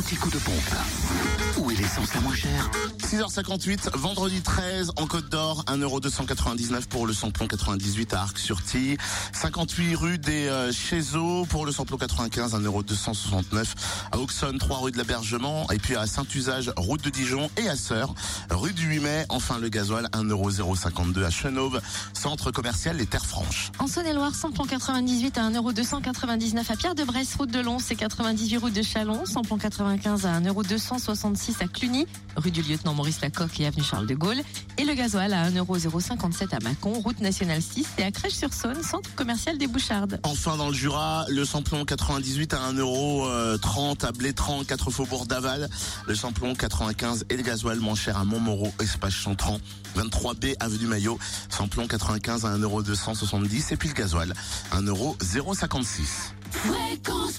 petit coup de pompe. Où est l'essence la moins chère 6h58, vendredi 13 en Côte d'Or, 1,299€ pour le samplon 98 à Arc-sur-Tille, 58 rue des euh, Chézeaux pour le samplon 95, 1,269€ à Auxonne, 3 rue de l'Abergement et puis à Saint-Usage, route de Dijon et à Sœur, rue du 8 mai, enfin le gasoil 1,052€ à Chenauve, centre commercial Les Terres Franches. En Saône-et-Loire, samplon 98 à 1,299€ à Pierre-de-Bresse, route de Lons et 98 route de Chalon, samplon 95 à 1,266€ à Cluny, rue du lieutenant Maurice Lacocque et avenue Charles de Gaulle, et le gasoil à 1,057€ à Mâcon, route nationale 6 et à Crèche-sur-Saône, centre commercial des Bouchardes. Enfin dans le Jura, le samplon 98 à 1,30€ à Blétran, 4 faubourg d'Aval, le samplon 95 et le gasoil moins cher à Montmoreau, espace Chantran, 23B avenue Maillot, samplon 95 à 1,270€ et puis le gasoil 1,056€. Fréquence